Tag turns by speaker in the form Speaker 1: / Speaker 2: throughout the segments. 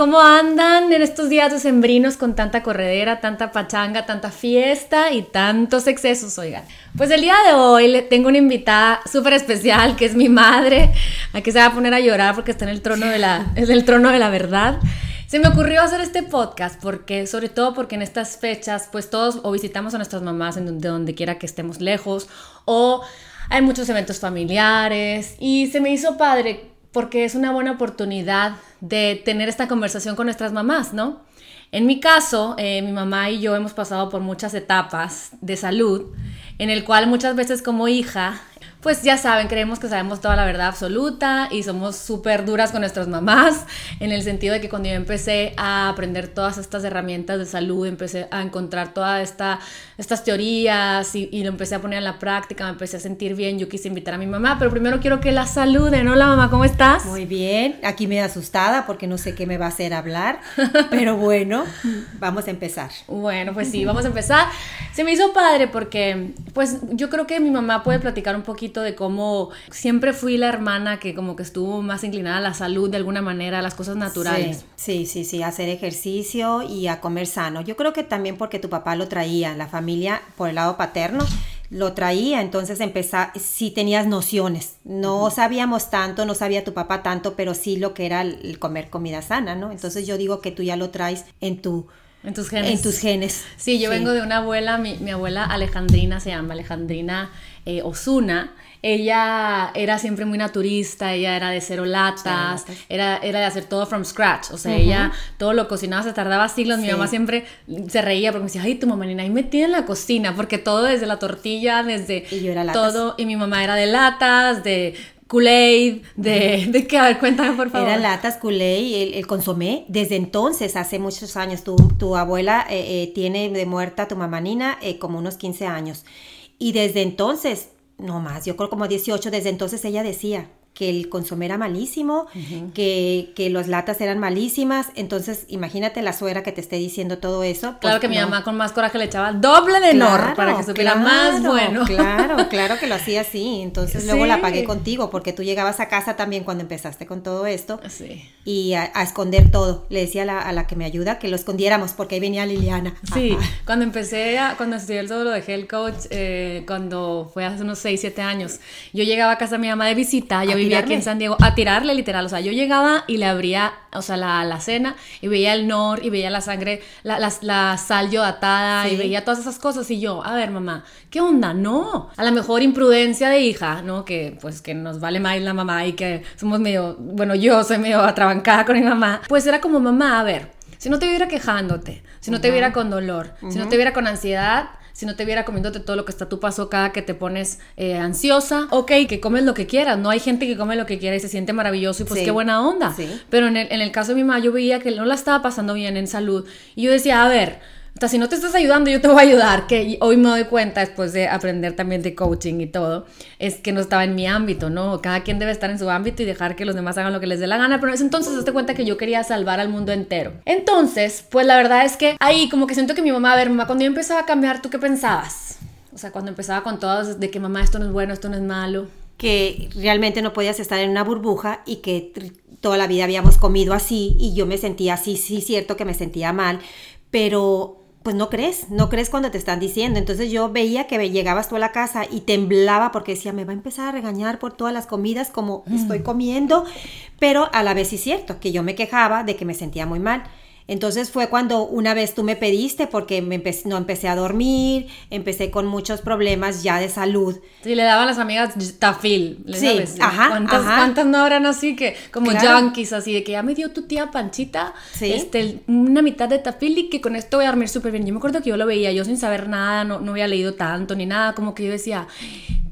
Speaker 1: ¿Cómo andan en estos días decembrinos con tanta corredera, tanta pachanga, tanta fiesta y tantos excesos, oigan? Pues el día de hoy le tengo una invitada súper especial que es mi madre. Aquí se va a poner a llorar porque está en el trono de la, es el trono de la verdad. Se me ocurrió hacer este podcast porque, sobre todo porque en estas fechas, pues todos o visitamos a nuestras mamás en donde, donde quiera que estemos lejos o hay muchos eventos familiares y se me hizo padre porque es una buena oportunidad de tener esta conversación con nuestras mamás, ¿no? En mi caso, eh, mi mamá y yo hemos pasado por muchas etapas de salud, en el cual muchas veces como hija pues ya saben, creemos que sabemos toda la verdad absoluta y somos súper duras con nuestras mamás, en el sentido de que cuando yo empecé a aprender todas estas herramientas de salud, empecé a encontrar todas esta, estas teorías y, y, lo empecé a poner en la práctica, me empecé a sentir bien, yo quise invitar a mi mamá, pero primero quiero que la saluden. Hola mamá, ¿cómo estás?
Speaker 2: Muy bien, aquí me he asustada porque no sé qué me va a hacer hablar, pero bueno, vamos a empezar.
Speaker 1: Bueno, pues sí, vamos a empezar. Se me hizo padre porque pues yo creo que mi mamá puede platicar un poquito de cómo siempre fui la hermana que como que estuvo más inclinada a la salud de alguna manera, a las cosas naturales.
Speaker 2: Sí, sí, sí, hacer ejercicio y a comer sano. Yo creo que también porque tu papá lo traía, la familia por el lado paterno lo traía, entonces empezar, sí tenías nociones, no sabíamos tanto, no sabía tu papá tanto, pero sí lo que era el comer comida sana, ¿no? Entonces yo digo que tú ya lo traes en tu...
Speaker 1: En tus genes.
Speaker 2: En tus genes.
Speaker 1: Sí, yo vengo de una abuela, mi, mi abuela Alejandrina se llama, Alejandrina eh, Osuna, ella era siempre muy naturista, ella era de cero latas, era, era de hacer todo from scratch, o sea, ella todo lo cocinaba, se tardaba siglos, mi mamá siempre se reía porque me decía, ay, tu mamá ni ahí metida en la cocina, porque todo desde la tortilla, desde
Speaker 2: y yo era
Speaker 1: todo, y mi mamá era de latas, de Kool-Aid, de, de qué, a ver, cuéntame por favor.
Speaker 2: Era latas, Kool-Aid, el, consomé. Desde entonces, hace muchos años, tu, tu abuela eh, eh, tiene de muerta tu mamá Nina como unos 15 años. Y desde entonces, no más, yo creo como 18, desde entonces ella decía, que el consomé era malísimo, que, que las latas eran malísimas. Entonces, imagínate la suegra que te esté diciendo todo eso.
Speaker 1: Pues claro que mi mamá con más coraje le echaba doble de nor para que supiera más bueno.
Speaker 2: Claro, claro que lo hacía así. Entonces, luego la pagué contigo porque tú llegabas a casa también cuando empezaste con todo esto.
Speaker 1: Sí.
Speaker 2: Y a, esconder todo. Le decía a la, a la, que me ayuda que lo escondiéramos porque ahí venía Liliana.
Speaker 1: Sí, cuando empecé, a, cuando estudié el todo lo de Health Coach, eh, cuando fue hace unos 6, 7 años, yo llegaba a casa de mi mamá de visita, yo vivía aquí en San Diego, a tirarle literal. O sea, yo llegaba y le abría, o sea, la, la cena y veía el nor y veía la sangre, la, la, la sal yodatada y veía todas esas cosas. Y yo, a ver, mamá, ¿qué onda? No. A lo mejor imprudencia de hija, ¿no? Que pues que nos vale más la mamá y que somos medio, bueno, yo soy medio atrabancada con mi mamá. Pues era como, mamá, a ver, si no te viera quejándote, si no te viera con dolor, si no te viera con ansiedad, si no te viera comiéndote todo lo que está tu paso cada que te pones eh, ansiosa, ok, que comes lo que quieras, no hay gente que come lo que quiera y se siente maravilloso y pues qué buena onda. Pero en el, en el caso de mi mamá yo veía que no la estaba pasando bien en salud. Y yo decía, a ver, o sea, si no te estás ayudando, yo te voy a ayudar. Que hoy me doy cuenta, después de aprender también de coaching y todo, es que no estaba en mi ámbito, ¿no? Cada quien debe estar en su ámbito y dejar que los demás hagan lo que les dé la gana. Pero en ese entonces, hazte cuenta que yo quería salvar al mundo entero. Entonces, pues la verdad es que ahí como que siento que mi mamá, a ver, mamá, cuando yo empezaba a cambiar, ¿tú qué pensabas? O sea, cuando empezaba con todo de que mamá, esto no es bueno, esto no es malo.
Speaker 2: Que realmente no podías estar en una burbuja y que toda la vida habíamos comido así y yo me sentía así, sí, cierto que me sentía mal, pero pues no crees, no crees cuando te están diciendo. Entonces yo veía que llegabas tú a la casa y temblaba porque decía, me va a empezar a regañar por todas las comidas como estoy comiendo, pero a la vez sí es cierto que yo me quejaba de que me sentía muy mal. Entonces fue cuando una vez tú me pediste porque me no empecé a dormir, empecé con muchos problemas ya de salud.
Speaker 1: Sí, le daban las amigas tafil.
Speaker 2: Sí, ajá
Speaker 1: ¿Cuántas,
Speaker 2: ajá.
Speaker 1: ¿Cuántas no habrán así que, como junkies, así de que ya me dio tu tía Panchita este, una mitad de tafil y que con esto voy a dormir súper bien? Yo me acuerdo que yo lo veía, yo sin saber nada, no, no había leído tanto ni nada, como que yo decía,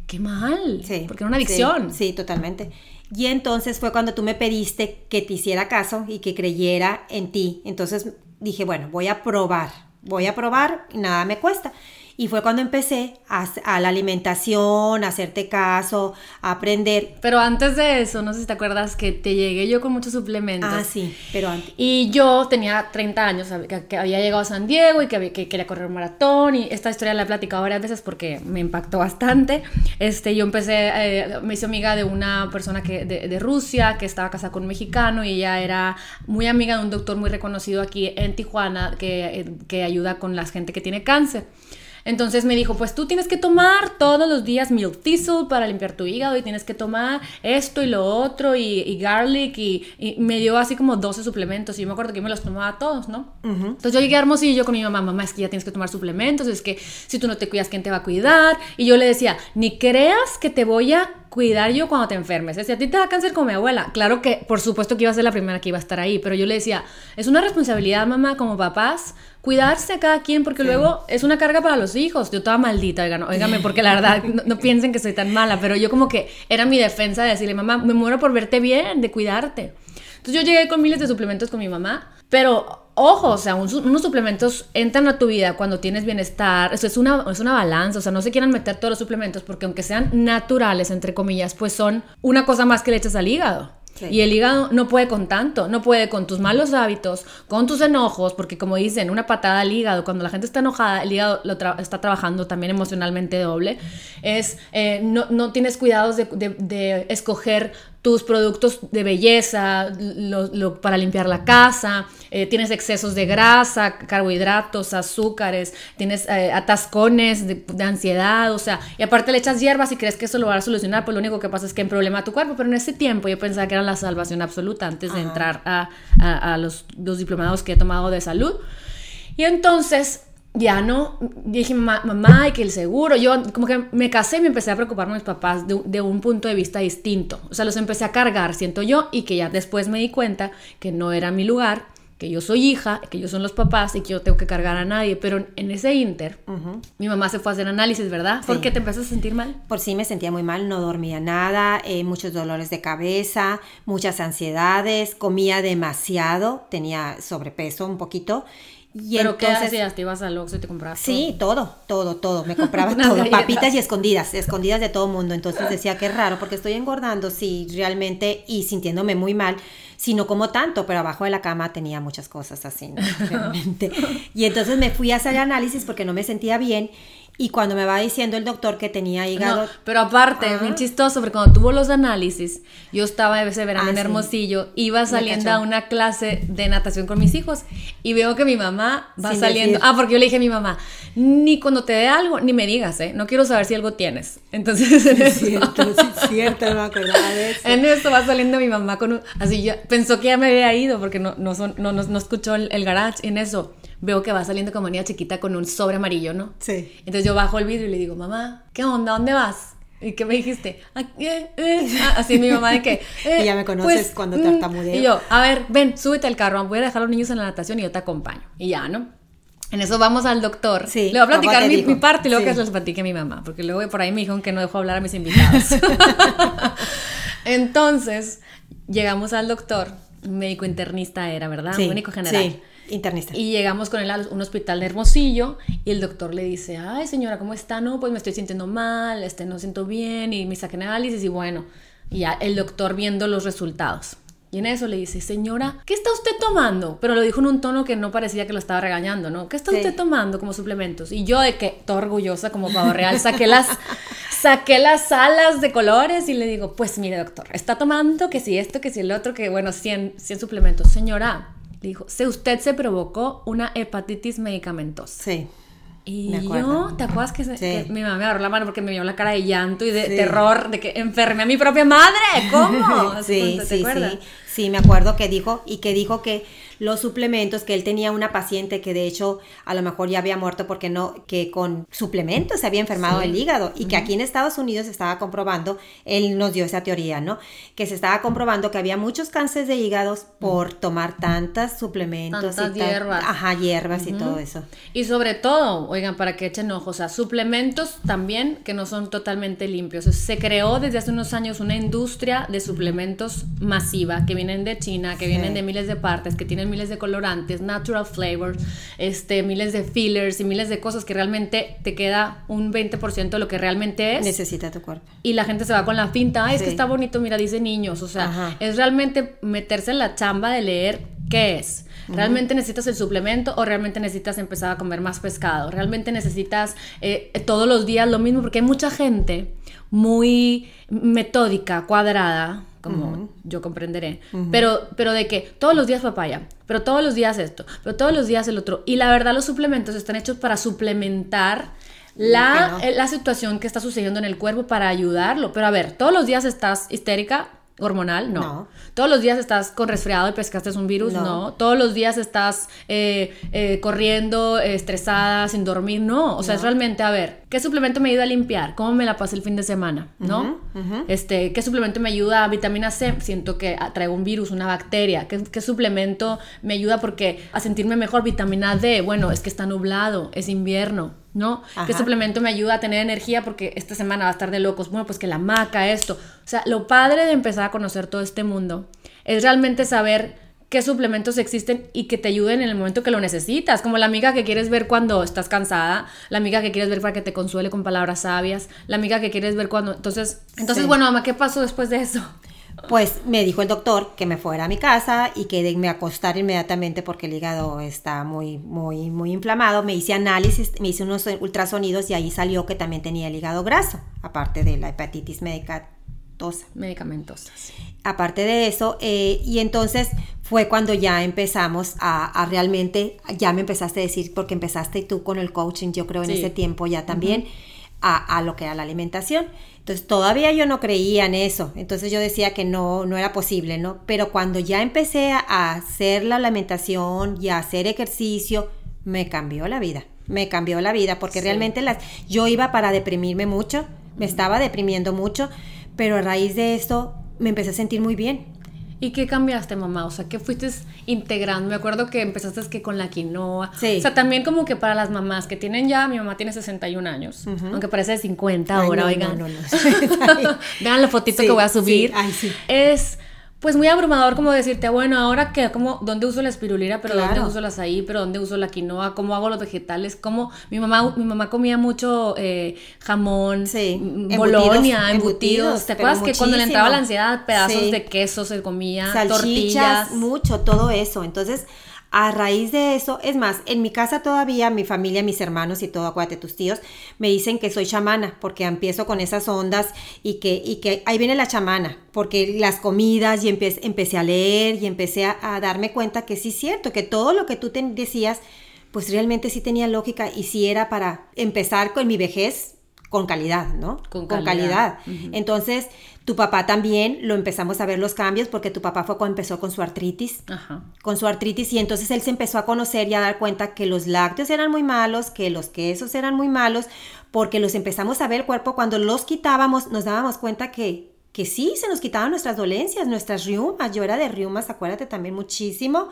Speaker 1: qué mal, sí, porque era una adicción.
Speaker 2: sí, sí totalmente. Y entonces fue cuando tú me pediste que te hiciera caso y que creyera en ti. Entonces dije, bueno, voy a probar, voy a probar y nada me cuesta. Y fue cuando empecé a, la alimentación, a hacerte caso, a aprender.
Speaker 1: Pero antes de eso, no sé si te acuerdas que te llegué yo con muchos suplementos.
Speaker 2: Ah, sí, pero antes.
Speaker 1: Y yo tenía 30 años, que, había llegado a San Diego y que, que, quería correr un maratón. Y esta historia la he platicado varias veces porque me impactó bastante. Este, yo empecé, eh, me hice amiga de una persona que, de, de Rusia que estaba casada con un mexicano y ella era muy amiga de un doctor muy reconocido aquí en Tijuana que, eh, que ayuda con la gente que tiene cáncer. Entonces me dijo, pues tú tienes que tomar todos los días milk thistle para limpiar tu hígado y tienes que tomar esto y lo otro y, garlic y, me dio así como 12 suplementos y yo me acuerdo que yo me los tomaba todos, ¿no? Entonces yo llegué a Hermosillo con mi mamá, mamá, es que ya tienes que tomar suplementos, es que si tú no te cuidas, ¿quién te va a cuidar? Y yo le decía, ni creas que te voy a cuidar yo cuando te enfermes. Si a ti te da cáncer como mi abuela, claro que por supuesto que iba a ser la primera que iba a estar ahí, pero yo le decía, es una responsabilidad, mamá, como papás, cuidarse a cada quien, porque luego es una carga para los hijos. Yo estaba maldita, oigan, óigame, porque la verdad, no, piensen que soy tan mala, pero yo como que era mi defensa de decirle, mamá, me muero por verte bien, de cuidarte. Entonces yo llegué con miles de suplementos con mi mamá, pero ojo, o sea, unos suplementos entran a tu vida cuando tienes bienestar, eso es una, es una balanza, o sea, no se quieran meter todos los suplementos porque aunque sean naturales, entre comillas, pues son una cosa más que le echas al hígado. Y el hígado no puede con tanto, no puede con tus malos hábitos, con tus enojos, porque como dicen, una patada al hígado, cuando la gente está enojada, el hígado lo está trabajando también emocionalmente doble, es, eh, no, no, tienes cuidados de, de escoger tus productos de belleza, lo, para limpiar la casa, eh, tienes excesos de grasa, carbohidratos, azúcares, tienes eh, atascones de, ansiedad, o sea, y aparte le echas hierbas y crees que eso lo va a solucionar, pues lo único que pasa es que hay problema a tu cuerpo, pero en ese tiempo yo pensaba que era la salvación absoluta antes de entrar a, a, los, los diplomados que he tomado de salud. Y entonces ya no, dije, mamá, y que el seguro, yo como que me casé y me empecé a preocupar por mis papás de, de, un punto de vista distinto, o sea, los empecé a cargar, siento yo, y que ya después me di cuenta que no era mi lugar, que yo soy hija, que ellos son los papás y que yo tengo que cargar a nadie, pero en ese inter, mi mamá se fue a hacer análisis, ¿verdad? ¿Por qué te empezaste a sentir mal?
Speaker 2: Por sí me sentía muy mal, no dormía nada, eh, muchos dolores de cabeza, muchas ansiedades, comía demasiado, tenía sobrepeso un poquito
Speaker 1: ¿Pero qué hacías? ¿Te ibas al Oxxo y te comprabas
Speaker 2: Sí, todo, todo, todo. Me compraba todo. Papitas y escondidas, escondidas de todo mundo. Entonces decía, qué raro, porque estoy engordando, sí, realmente, y sintiéndome muy mal. Si no como tanto, pero abajo de la cama tenía muchas cosas así, ¿no? Realmente. Y entonces me fui a hacer análisis porque no me sentía bien y cuando me va diciendo el doctor que tenía hígado.
Speaker 1: pero aparte, bien chistoso, porque cuando tuvo los análisis, yo estaba ese verano ah, en Hermosillo, iba saliendo a una clase de natación con mis hijos y veo que mi mamá va saliendo. Ah, porque yo le dije a mi mamá, ni cuando te dé algo, ni me digas, ¿eh? No quiero saber si algo tienes. Entonces, en
Speaker 2: es cierto, es cierto, no me acordaba de eso.
Speaker 1: En eso va saliendo mi mamá con un. Así ya, pensó que ya me había ido porque no, no, son, no, no, escuchó el, el garage. En eso veo que va saliendo como niña chiquita con un sobre amarillo, ¿no?
Speaker 2: Sí.
Speaker 1: Entonces yo bajo el vidrio y le digo, mamá, ¿qué onda? ¿Dónde vas? ¿Y qué me dijiste? Ah, eh, eh". Ah, así mi mamá de que...
Speaker 2: y ya me conoces pues, cuando mm". tartamudeo.
Speaker 1: Y yo, a ver, ven, súbete al carro, voy a dejar a los niños en la natación y yo te acompaño. Y ya, ¿no? En eso vamos al doctor.
Speaker 2: Sí,
Speaker 1: le voy a platicar mi, parte y luego que se los platique a mi mamá, porque luego por ahí me dijeron que no dejo hablar a mis invitados. Entonces, llegamos al doctor, médico internista era, ¿verdad?
Speaker 2: Sí,
Speaker 1: médico general.
Speaker 2: Sí. Internista.
Speaker 1: Y llegamos con él a un hospital de Hermosillo y el doctor le dice, ay señora, ¿cómo está? No, pues me estoy sintiendo mal, este, no siento bien y me saqué análisis y bueno, y ya el doctor viendo los resultados. Y en eso le dice, señora, ¿qué está usted tomando? Pero lo dijo en un tono que no parecía que lo estaba regañando, ¿no? ¿Qué está usted tomando como suplementos? Y yo de que, toda orgullosa como pavo real, saqué las, saqué las alas de colores y le digo, pues mire doctor, está tomando que si esto, que si el otro, que bueno, 100, 100 suplementos. Señora, le dijo, si usted se provocó una hepatitis medicamentosa.
Speaker 2: Sí.
Speaker 1: Y yo, ¿te acuerdas que, mi mamá me agarró la mano porque me vio la cara de llanto y de terror de que enfermé a mi propia madre? ¿Cómo?
Speaker 2: sí, sí, sí. Sí, me acuerdo que dijo y que dijo que los suplementos, que él tenía una paciente que de hecho a lo mejor ya había muerto porque no, que con suplementos se había enfermado el hígado y que aquí en Estados Unidos se estaba comprobando, él nos dio esa teoría, ¿no? Que se estaba comprobando que había muchos cánceres de hígados por tomar tantas suplementos.
Speaker 1: Tantas hierbas.
Speaker 2: ajá, hierbas y todo eso.
Speaker 1: Y sobre todo, oigan, para que echen ojos, o sea, suplementos también que no son totalmente limpios. Se creó desde hace unos años una industria de suplementos masiva que vienen de China, que vienen de miles de partes, que tienen miles de colorantes, natural flavors, este, miles de fillers y miles de cosas que realmente te queda un 20% de lo que realmente es.
Speaker 2: Necesita tu cuerpo.
Speaker 1: Y la gente se va con la finta, Ay, es que está bonito, mira, dice niños. O sea, es realmente meterse en la chamba de leer qué es. ¿Realmente necesitas el suplemento o realmente necesitas empezar a comer más pescado? ¿Realmente necesitas eh, todos los días lo mismo? Porque hay mucha gente muy metódica, cuadrada, como yo comprenderé, pero, pero de que todos los días papaya, pero todos los días esto, pero todos los días el otro. Y la verdad los suplementos están hechos para suplementar la, eh, la situación que está sucediendo en el cuerpo para ayudarlo. Pero a ver, todos los días estás histérica, hormonal, no. Todos los días estás con resfriado y pescaste un virus, no. Todos los días estás eh, eh, corriendo, estresada, sin dormir, no. O sea, es realmente, a ver, ¿qué suplemento me ayuda a limpiar? ¿Cómo me la pasé el fin de semana? ¿No? Este, ¿qué suplemento me ayuda a vitamina C? Siento que traigo un virus, una bacteria. ¿Qué, ¿Qué suplemento me ayuda porque a sentirme mejor? Vitamina D. Bueno, es que está nublado, es invierno ¿no? ¿Qué suplemento me ayuda a tener energía? Porque esta semana va a estar de locos. Bueno, pues que la maca, esto. O sea, lo padre de empezar a conocer todo este mundo es realmente saber qué suplementos existen y que te ayuden en el momento que lo necesitas, como la amiga que quieres ver cuando estás cansada, la amiga que quieres ver para que te consuele con palabras sabias, la amiga que quieres ver cuando... Entonces, entonces bueno, mamá, ¿qué pasó después de eso?
Speaker 2: Pues me dijo el doctor que me fuera a mi casa y que me acostar inmediatamente porque el hígado está muy, muy, muy inflamado. Me hice análisis, me hice unos ultrasonidos y ahí salió que también tenía el hígado graso, aparte de la hepatitis medicamentosa.
Speaker 1: Medicamentosa.
Speaker 2: Aparte de eso, eh, y entonces fue cuando ya empezamos a, realmente, ya me empezaste a decir, porque empezaste tú con el coaching, yo creo en ese tiempo ya también, a, a lo que era la alimentación. Entonces todavía yo no creía en eso, entonces yo decía que no, no era posible, ¿no? Pero cuando ya empecé a hacer la alimentación y a hacer ejercicio, me cambió la vida, me cambió la vida, porque realmente las, yo iba para deprimirme mucho, me estaba deprimiendo mucho, pero a raíz de esto me empecé a sentir muy bien.
Speaker 1: ¿Y qué cambiaste, mamá? O sea, ¿qué fuiste integrando? Me acuerdo que empezaste que con la quinoa. Sí. O sea, también como que para las mamás que tienen ya, mi mamá tiene 61 años, aunque parece de 50 ahora, oigan. No, no, no. Vean la fotito que voy a subir. Ay, sí. Es pues muy abrumador como decirte, bueno, ahora que, como, ¿dónde uso la espirulina? Pero ¿dónde uso la azaí? ¿Pero dónde uso la quinoa? ¿Cómo hago los vegetales? ¿Cómo? Mi mamá, mi mamá comía mucho eh, jamón, sí. bolonia, embutidos. ¿Te acuerdas que cuando le entraba la ansiedad, pedazos de queso se comía, tortillas?
Speaker 2: mucho, todo eso. Entonces, a raíz de eso, es más, en mi casa todavía, mi familia, mis hermanos y todo, acuérdate, tus tíos, me dicen que soy chamana, porque empiezo con esas ondas y que, y que ahí viene la chamana, porque las comidas y empecé, empecé a leer y empecé a, darme cuenta que sí es cierto, que todo lo que tú te decías, pues realmente sí tenía lógica y sí era para empezar con mi vejez con calidad, ¿no? Con calidad. Entonces, tu papá también lo empezamos a ver los cambios porque tu papá fue cuando empezó con su artritis. Ajá. Con su artritis y entonces él se empezó a conocer y a dar cuenta que los lácteos eran muy malos, que los quesos eran muy malos, porque los empezamos a ver el cuerpo cuando los quitábamos, nos dábamos cuenta que que sí, se nos quitaban nuestras dolencias, nuestras riumas. Yo era de riumas, acuérdate también muchísimo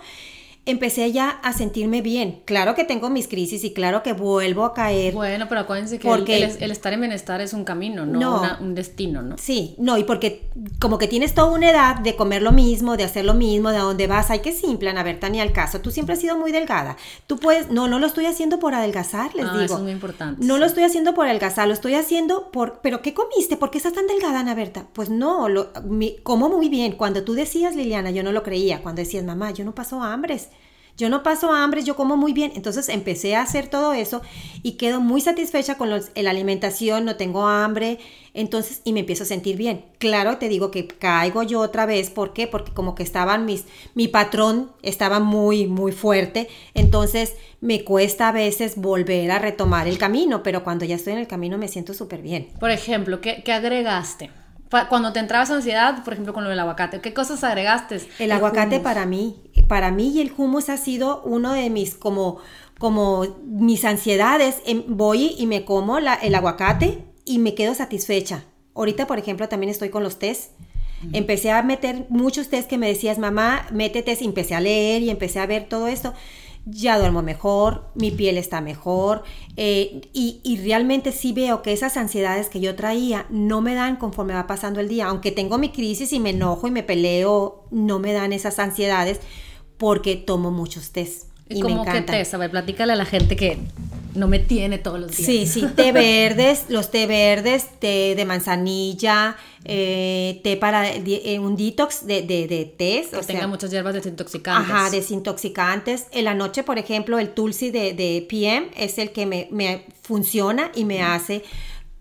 Speaker 2: empecé ya a sentirme bien. Claro que tengo mis crisis y claro que vuelvo a caer.
Speaker 1: Bueno, pero acuérdense que porque, el, estar en bienestar es un camino, no, un destino, ¿no?
Speaker 2: Sí, no, y porque como que tienes toda una edad de comer lo mismo, de hacer lo mismo, de a dónde vas, hay que simple, a ver, Tania, al caso, tú siempre has sido muy delgada. Tú puedes, no, no lo estoy haciendo por adelgazar, les ah, digo. Eso
Speaker 1: es muy importante.
Speaker 2: No lo estoy haciendo por adelgazar, lo estoy haciendo por, pero ¿qué comiste? ¿Por qué estás tan delgada, Ana Berta? Pues no, lo, como muy bien. Cuando tú decías, Liliana, yo no lo creía. Cuando decías, mamá, yo no paso hambres yo no paso hambre, yo como muy bien. Entonces empecé a hacer todo eso y quedo muy satisfecha con la alimentación, no tengo hambre, entonces, y me empiezo a sentir bien. Claro, te digo que caigo yo otra vez, ¿por qué? Porque como que estaban mis, mi patrón estaba muy, muy fuerte, entonces me cuesta a veces volver a retomar el camino, pero cuando ya estoy en el camino me siento súper bien.
Speaker 1: Por ejemplo, ¿qué, ¿qué agregaste? Cuando te entrabas ansiedad, por ejemplo, con lo del aguacate, ¿qué cosas agregaste?
Speaker 2: El, aguacate para mí, para mí y el hummus ha sido uno de mis como como mis ansiedades. Em, voy y me como la, el aguacate y me quedo satisfecha. Ahorita, por ejemplo, también estoy con los test. Empecé a meter muchos test que me decías, mamá, métete, y empecé a leer y empecé a ver todo esto ya duermo mejor, mi piel está mejor eh, y, realmente sí veo que esas ansiedades que yo traía no me dan conforme va pasando el día, aunque tengo mi crisis y me enojo y me peleo, no me dan esas ansiedades porque tomo muchos tés.
Speaker 1: Y, como que té, a ver, platícale a la gente que no me tiene todos los días.
Speaker 2: Sí, sí, té verdes, los té verdes, té de manzanilla, eh, té para eh, un detox de, de, de tés.
Speaker 1: Que tenga muchas hierbas desintoxicantes.
Speaker 2: Ajá, desintoxicantes. En la noche, por ejemplo, el tulsi de, de PM es el que me, me funciona y me hace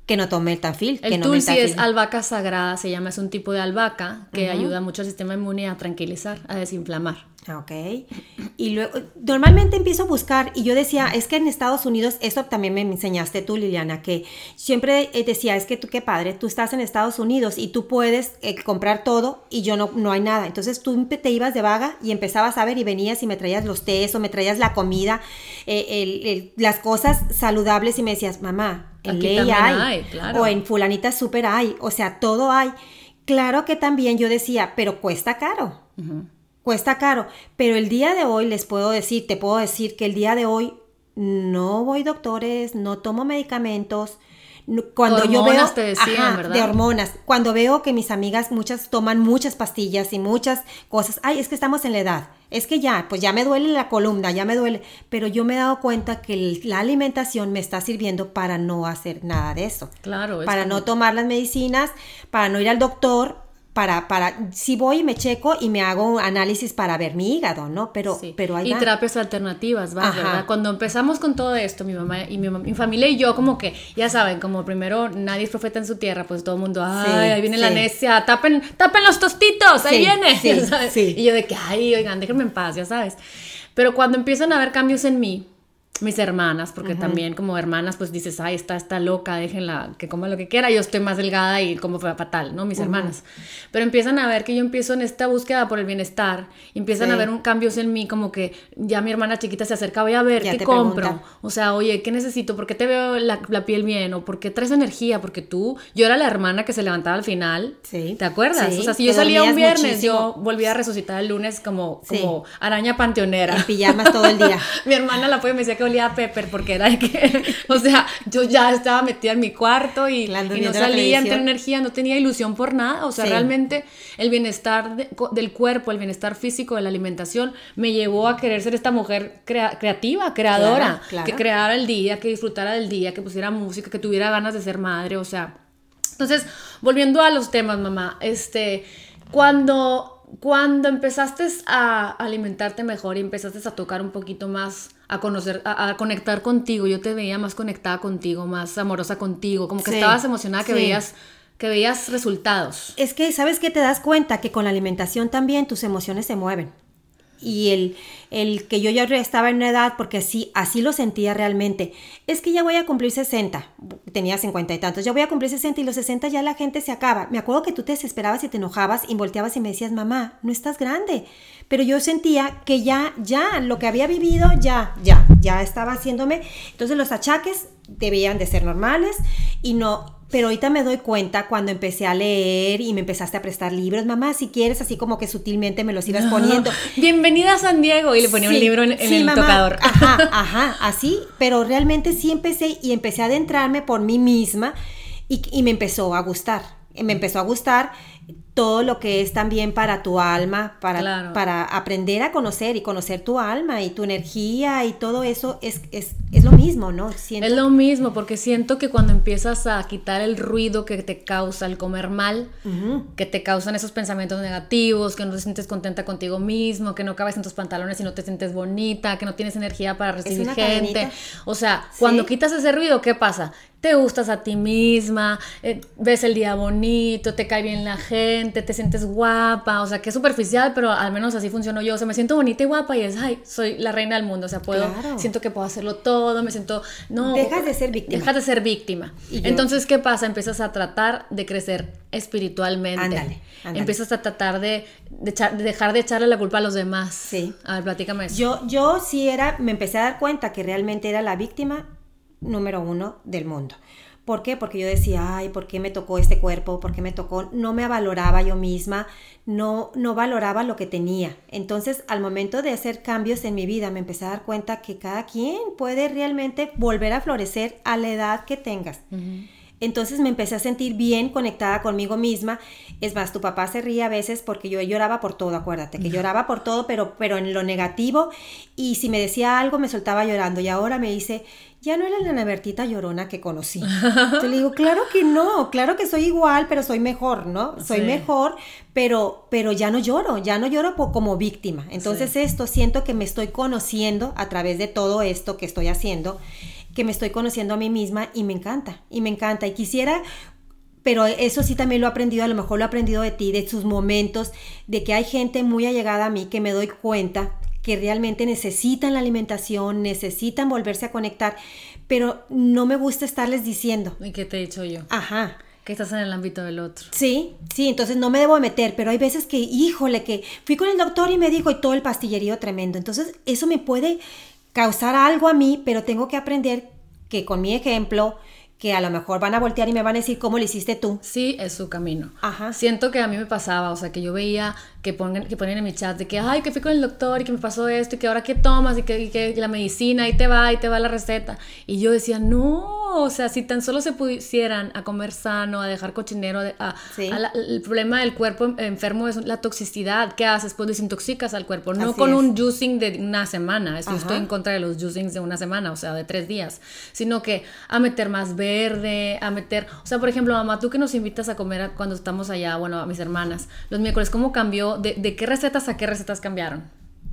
Speaker 2: que no tome el tafil.
Speaker 1: El
Speaker 2: que
Speaker 1: no tulsi es albahaca sagrada, se llama, es un tipo de albahaca que ayuda mucho al sistema inmune a tranquilizar, a desinflamar.
Speaker 2: Ok. Y luego, normalmente empiezo a buscar, y yo decía, es que en Estados Unidos, eso también me enseñaste tú, Liliana, que siempre eh, decía, es que tú, qué padre, tú estás en Estados Unidos y tú puedes eh, comprar todo y yo no, no hay nada. Entonces tú te ibas de vaga y empezabas a ver y venías y me traías los tés o me traías la comida, eh, las cosas saludables y me decías, mamá, en ley hay, o en fulanita super hay, o sea, todo hay. Claro que también yo decía, pero cuesta caro cuesta caro, pero el día de hoy les puedo decir, te puedo decir que el día de hoy no voy doctores, no tomo medicamentos. Cuando yo veo
Speaker 1: te decían, ¿verdad?
Speaker 2: de hormonas, cuando veo que mis amigas muchas toman muchas pastillas y muchas cosas, ay, es que estamos en la edad, es que ya, pues ya me duele la columna, ya me duele, pero yo me he dado cuenta que la alimentación me está sirviendo para no hacer nada de eso.
Speaker 1: Claro,
Speaker 2: para no tomar las medicinas, para no ir al doctor, para, para, si voy y me checo y me hago un análisis para ver mi hígado, ¿no? Pero, pero hay
Speaker 1: Y terapias alternativas, ¿va? ¿verdad? Cuando empezamos con todo esto, mi mamá y mi, familia y yo, como que, ya saben, como primero nadie es profeta en su tierra, pues todo el mundo, ay, ahí viene la necia, tapen, tapen los tostitos, ahí viene, Y yo de que, ay, oigan, déjenme en paz, ya sabes. Pero cuando empiezan a haber cambios en mí, mis hermanas, porque también como hermanas, pues dices, ay, está, está loca, déjenla que coma lo que quiera, yo estoy más delgada y como fue fatal, ¿no? Mis hermanas. Pero empiezan a ver que yo empiezo en esta búsqueda por el bienestar, empiezan a ver un cambios en mí, como que ya mi hermana chiquita se acerca, voy a ver qué compro. O sea, oye, ¿qué necesito? ¿Por qué te veo la, piel bien? ¿O por qué traes energía? Porque tú, yo era la hermana que se levantaba al final, sí. ¿te acuerdas? o sea, si yo salía un viernes, yo volvía a resucitar el lunes como, como araña panteonera.
Speaker 2: En pijamas todo el día.
Speaker 1: mi hermana la fue y me decía que olía a Pepper porque era de que, o sea, yo ya estaba metida en mi cuarto y, no salía, no tenía energía, no tenía ilusión por nada, o sea, realmente el bienestar del cuerpo, el bienestar físico, de la alimentación, me llevó a querer ser esta mujer creativa, creadora, que creara el día, que disfrutara del día, que pusiera música, que tuviera ganas de ser madre, o sea. Entonces, volviendo a los temas, mamá, este, cuando cuando empezaste a alimentarte mejor y empezaste a tocar un poquito más, a conocer, a, conectar contigo, yo te veía más conectada contigo, más amorosa contigo, como que estabas emocionada que veías que veías resultados.
Speaker 2: Es que, ¿sabes qué? Te das cuenta que con la alimentación también tus emociones se mueven y el, el, que yo ya estaba en una edad, porque así, así lo sentía realmente, es que ya voy a cumplir 60, tenía 50 y tantos, ya voy a cumplir 60 y los 60 ya la gente se acaba. Me acuerdo que tú te desesperabas y te enojabas y volteabas y me decías, mamá, no estás grande. Pero yo sentía que ya, ya, lo que había vivido, ya, ya, ya estaba haciéndome. Entonces los achaques debían de ser normales y no, pero ahorita me doy cuenta cuando empecé a leer y me empezaste a prestar libros, mamá, si quieres, así como que sutilmente me los ibas poniendo.
Speaker 1: Bienvenida a San Diego y le ponía un libro en, el tocador.
Speaker 2: Ajá, ajá, así, pero realmente sí empecé y empecé a adentrarme por mí misma y, y me empezó a gustar. Me empezó a gustar todo lo que es también para tu alma, para, para aprender a conocer y conocer tu alma y tu energía y todo eso es, es, es lo mismo, ¿no?
Speaker 1: Es lo mismo, porque siento que cuando empiezas a quitar el ruido que te causa el comer mal, que te causan esos pensamientos negativos, que no te sientes contenta contigo mismo, que no cabes en tus pantalones y no te sientes bonita, que no tienes energía para recibir gente. O sea, cuando quitas ese ruido, ¿qué pasa? Te gustas a ti misma, eh, ves el día bonito, te cae bien la gente, te sientes guapa, o sea, que es superficial, pero al menos así funciono yo, o sea, me siento bonita y guapa y es, ay, soy la reina del mundo, o sea, puedo, siento que puedo hacerlo todo, me siento, no.
Speaker 2: Dejas de ser víctima.
Speaker 1: Dejas de ser víctima. Entonces, ¿qué pasa? Empiezas a tratar de crecer espiritualmente. Ándale, Empiezas a tratar de, dejar de echarle la culpa a los demás. Sí. A ver, platícame eso.
Speaker 2: Yo, yo sí era, me empecé a dar cuenta que realmente era la víctima número uno del mundo. ¿Por qué? Porque yo decía, ay, ¿por qué me tocó este cuerpo? ¿Por qué me tocó? No me valoraba yo misma, no, no valoraba lo que tenía. Entonces, al momento de hacer cambios en mi vida, me empecé a dar cuenta que cada quien puede realmente volver a florecer a la edad que tengas. Entonces me empecé a sentir bien conectada conmigo misma. Es más, tu papá se ríe a veces porque yo lloraba por todo, acuérdate, que lloraba por todo, pero, pero en lo negativo. Y si me decía algo, me soltaba llorando. Y ahora me dice, ya no era la Bertita llorona que conocí. Yo le digo, claro que no, claro que soy igual, pero soy mejor, ¿no? Soy mejor, pero, pero ya no lloro, ya no lloro como víctima. Entonces esto siento que me estoy conociendo a través de todo esto que estoy haciendo que me estoy conociendo a mí misma y me encanta, y me encanta. Y quisiera, pero eso sí también lo he aprendido, a lo mejor lo he aprendido de ti, de sus momentos, de que hay gente muy allegada a mí que me doy cuenta que realmente necesitan la alimentación, necesitan volverse a conectar, pero no me gusta estarles diciendo.
Speaker 1: ¿Y qué te he dicho yo?
Speaker 2: Ajá.
Speaker 1: Que estás en el ámbito del otro.
Speaker 2: Sí, sí, entonces no me debo meter, pero hay veces que, híjole, que fui con el doctor y me dijo y todo el pastillerío tremendo. Entonces eso me puede causar algo a mí, pero tengo que aprender que con mi ejemplo, que a lo mejor van a voltear y me van a decir cómo lo hiciste tú.
Speaker 1: Sí, es su camino.
Speaker 2: Ajá.
Speaker 1: Siento que a mí me pasaba, o sea, que yo veía que ponen, que ponen en mi chat de que, ay, que fui con el doctor y que me pasó esto y que ahora qué tomas y que, la medicina, ahí te va, ahí te va la receta. Y yo decía, no, o sea, si tan solo se pusieran a comer sano, a dejar cochinero, a, el problema del cuerpo enfermo es la toxicidad. ¿Qué haces? Pues desintoxicas al cuerpo, no con un juicing de una semana. Eso estoy en contra de los juicings de una semana, o sea, de tres días, sino que a meter más verde, a meter, o sea, por ejemplo, mamá, tú que nos invitas a comer cuando estamos allá, bueno, a mis hermanas, los miércoles, ¿cómo cambió? De, qué recetas a qué recetas cambiaron.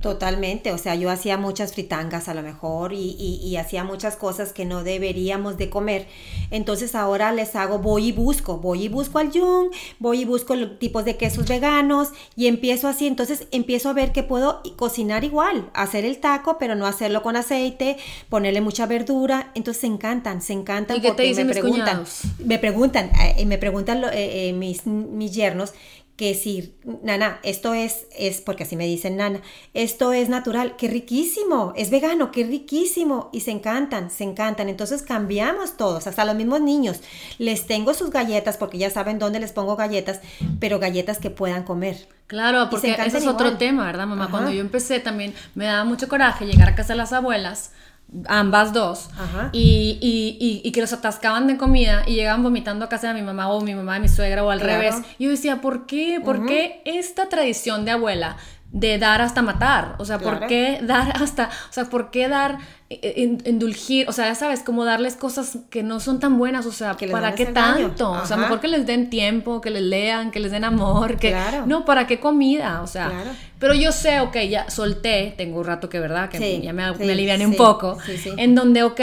Speaker 2: Totalmente, o sea, yo hacía muchas fritangas a lo mejor y, hacía muchas cosas que no deberíamos de comer. Entonces ahora les hago, voy y busco, voy y busco al Jung, voy y busco los tipos de quesos veganos y empiezo así. Entonces empiezo a ver que puedo cocinar igual, hacer el taco, pero no hacerlo con aceite, ponerle mucha verdura. Entonces se encantan, se encantan.
Speaker 1: ¿Y qué te dicen me preguntan,
Speaker 2: me preguntan, eh, me preguntan eh, eh, mis, mis yernos que decir, nana, esto es, es, porque así me dicen nana, esto es natural, qué riquísimo, es vegano, qué riquísimo, y se encantan, se encantan. Entonces cambiamos todos, hasta los mismos niños. Les tengo sus galletas, porque ya saben dónde les pongo galletas, pero galletas que puedan comer.
Speaker 1: Claro, porque ese es otro tema, ¿verdad, mamá? Cuando yo empecé también me daba mucho coraje llegar a casa de las abuelas ambas dos, y, y, y, que los atascaban de comida y llegaban vomitando a casa de mi mamá o mi mamá de mi suegra o al revés. Y yo decía, ¿por qué? ¿Por qué esta tradición de abuela de dar hasta matar? O sea, ¿por qué dar hasta, o sea, ¿por qué dar indulgir, o sea, ya sabes, como darles cosas que no son tan buenas, o sea, ¿para qué tanto? O sea, mejor que les den tiempo, que les lean, que les den amor, que no, ¿para qué comida? O sea, pero yo sé, ok, ya solté, tengo un rato que, ¿verdad? Que ya me, me aliviané un poco, en donde, ok,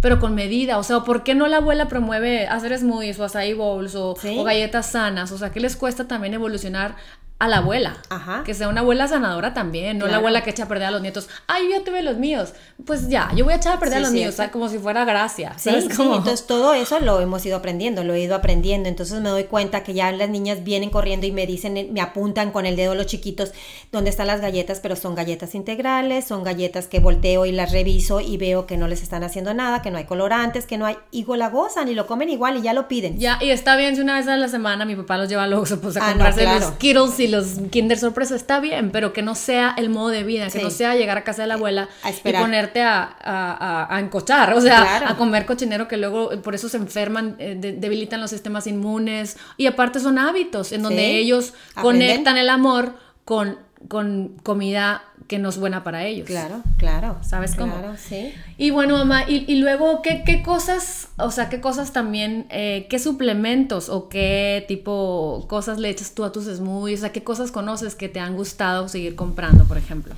Speaker 1: pero con medida, o sea, ¿por qué no la abuela promueve hacer smoothies o acai bowls o, o, galletas sanas? O sea, ¿qué les cuesta también evolucionar a la abuela. Ajá. Que sea una abuela sanadora también, no la abuela que echa a perder a los nietos. Ay, yo ya tuve los míos. Pues ya, yo voy a echar a perder a los míos, como si fuera gracia.
Speaker 2: Sí, entonces todo eso lo hemos ido aprendiendo, lo he ido aprendiendo. Entonces me doy cuenta que ya las niñas vienen corriendo y me dicen, me apuntan con el dedo los chiquitos dónde están las galletas, pero son galletas integrales, son galletas que volteo y las reviso y veo que no les están haciendo nada, que no hay colorantes, que no hay. Y la gozan y lo comen igual y ya lo piden.
Speaker 1: Ya, y está bien si una vez a la semana mi papá los lleva a los pues, a ah, comprarse los Skittles y los Kinder Sorpresa está bien, pero que no sea el modo de vida, que no sea llegar a casa de la abuela y ponerte a, a, a, encochar, o sea, a comer cochinero que luego por eso se enferman, eh, debilitan los sistemas inmunes. Y aparte son hábitos en donde ellos conectan el amor con con comida que no es buena para ellos.
Speaker 2: Claro, claro.
Speaker 1: ¿Sabes cómo?
Speaker 2: Claro, sí.
Speaker 1: Y bueno, mamá, y, luego, ¿qué, ¿qué, cosas, o sea, qué cosas también, eh, qué suplementos o qué tipo cosas le echas tú a tus smoothies? O sea, ¿qué cosas conoces que te han gustado seguir comprando, por ejemplo?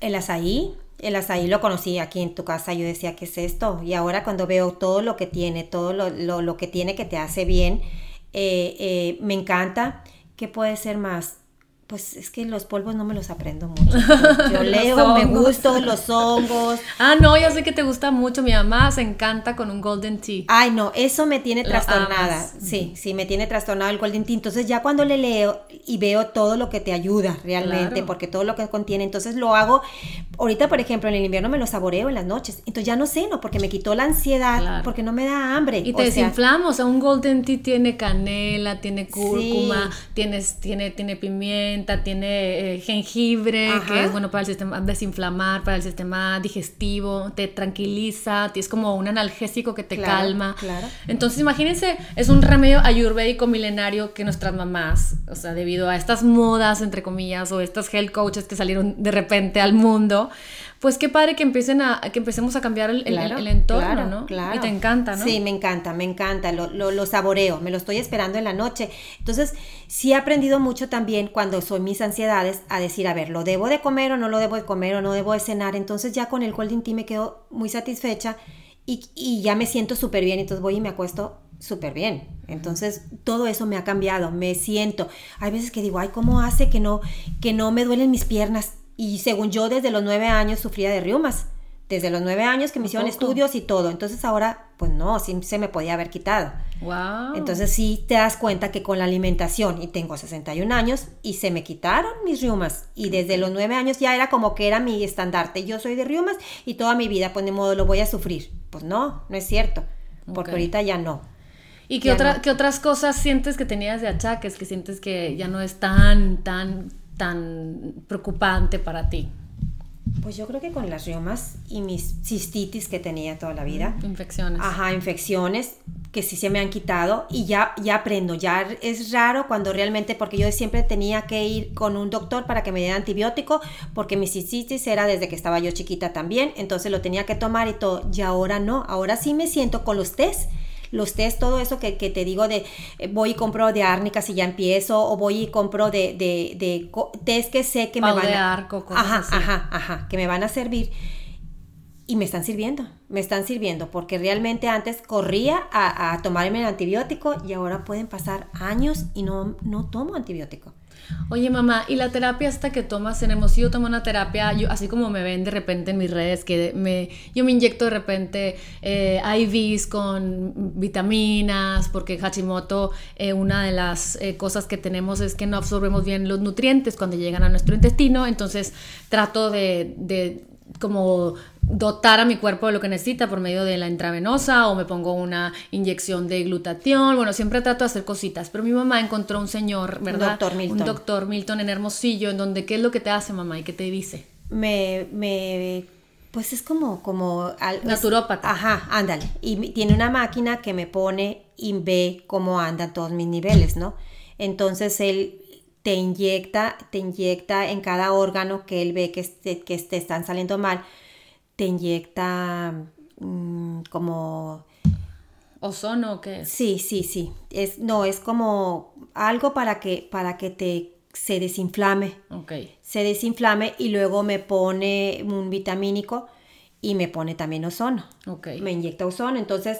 Speaker 2: El azaí. El azaí lo conocí aquí en tu casa, yo decía, ¿qué es esto? Y ahora cuando veo todo lo que tiene, todo lo, lo, lo que tiene que te hace bien, eh, eh, me encanta. ¿Qué puede ser más? Pues es que los polvos no me los aprendo mucho. Yo leo, me gustan los hongos.
Speaker 1: Ah, no, ya sé que te gusta mucho. Mi mamá se encanta con un golden tea.
Speaker 2: Ay, no, eso me tiene trastornada. Sí, sí, me tiene trastornado el golden tea. Entonces ya cuando le leo y veo todo lo que te ayuda realmente, porque todo lo que contiene, entonces lo hago. Ahorita, por ejemplo, en el invierno me lo saboreo en las noches. Entonces ya no ceno porque me quitó la ansiedad, porque no me da hambre.
Speaker 1: Y te desinflamos. O sea, un golden tea tiene canela, tiene cúrcuma, tiene, tiene pimienta pimienta, tiene eh, jengibre, que es bueno para el sistema desinflamar, para el sistema digestivo, te tranquiliza, es como un analgésico que te calma.
Speaker 2: Claro.
Speaker 1: Entonces, imagínense, es un remedio ayurvédico milenario que nuestras mamás, o sea, debido a estas modas, entre comillas, o estas health coaches que salieron de repente al mundo, pues qué padre que empiecen a, que empecemos a cambiar el, entorno, ¿no?
Speaker 2: Claro.
Speaker 1: Y te encanta, ¿no?
Speaker 2: Sí, me encanta, me encanta, lo, lo, saboreo, me lo estoy esperando en la noche. Entonces, sí he aprendido mucho también cuando son mis ansiedades a decir, a ver, ¿lo debo de comer o no lo debo de comer o no debo de cenar? Entonces ya con el Golden Tea me quedo muy satisfecha y, y ya me siento súper bien, entonces voy y me acuesto súper bien. Entonces, todo eso me ha cambiado, me siento. Hay veces que digo, ay, ¿cómo hace que no, que no me duelen mis piernas? Y según yo, desde los nueve años sufría de reumas. Desde los nueve años que me hicieron estudios y todo. Entonces ahora, pues no, sí se me podía haber quitado.
Speaker 1: Wow.
Speaker 2: Entonces sí te das cuenta que con la alimentación, y tengo 61 años, y se me quitaron mis reumas. Y desde los nueve años ya era como que era mi estandarte. Yo soy de reumas y toda mi vida, pues de modo lo voy a sufrir. Pues no, no es cierto. Porque ahorita ya no.
Speaker 1: ¿Y qué, otra, qué otras cosas sientes que tenías de achaques, que sientes que ya no es tan, tan tan preocupante para ti?
Speaker 2: Pues yo creo que con las riomas y mis cistitis que tenía toda la vida.
Speaker 1: Infecciones.
Speaker 2: Ajá, infecciones que sí se me han quitado y ya, ya aprendo. Ya es raro cuando realmente, porque yo siempre tenía que ir con un doctor para que me diera antibiótico, porque mi cistitis era desde que estaba yo chiquita también, entonces lo tenía que tomar y todo. Y ahora no, ahora sí me siento con los test los test, todo eso que, te digo de eh, voy y compro de árnica si ya empiezo, o voy y compro de, de, de test que sé que me van
Speaker 1: a... Arco,
Speaker 2: ajá, ajá, ajá, que me van a servir. Y me están sirviendo, me están sirviendo, porque realmente antes corría a, a tomarme el antibiótico y ahora pueden pasar años y no, no tomo antibiótico.
Speaker 1: Oye, mamá, ¿y la terapia hasta que tomas? Tenemos, yo tomo una terapia, así como me ven de repente en mis redes, que me, yo me inyecto de repente eh, IVs con vitaminas, porque Hashimoto, eh, una de las eh, cosas que tenemos es que no absorbemos bien los nutrientes cuando llegan a nuestro intestino, entonces trato de, de como dotar a mi cuerpo de lo que necesita por medio de la intravenosa o me pongo una inyección de glutatión. Bueno, siempre trato de hacer cositas. Pero mi mamá encontró un señor, ¿verdad?
Speaker 2: Un doctor Milton.
Speaker 1: Un doctor Milton en Hermosillo, en donde, ¿qué es lo que te hace, mamá? ¿Y qué te dice?
Speaker 2: Me, me, pues es como, como...
Speaker 1: Naturópata.
Speaker 2: ajá, ándale. Y tiene una máquina que me pone y ve cómo andan todos mis niveles, ¿no? Entonces él te inyecta, te inyecta en cada órgano que él ve que, que te están saliendo mal te inyecta mm, como...
Speaker 1: ¿Ozono o qué?
Speaker 2: Sí, sí, sí. Es, no, es como algo para que, para que te se desinflame.
Speaker 1: Ok.
Speaker 2: Se desinflame y luego me pone un vitamínico y me pone también ozono.
Speaker 1: Ok.
Speaker 2: Me inyecta ozono. Entonces,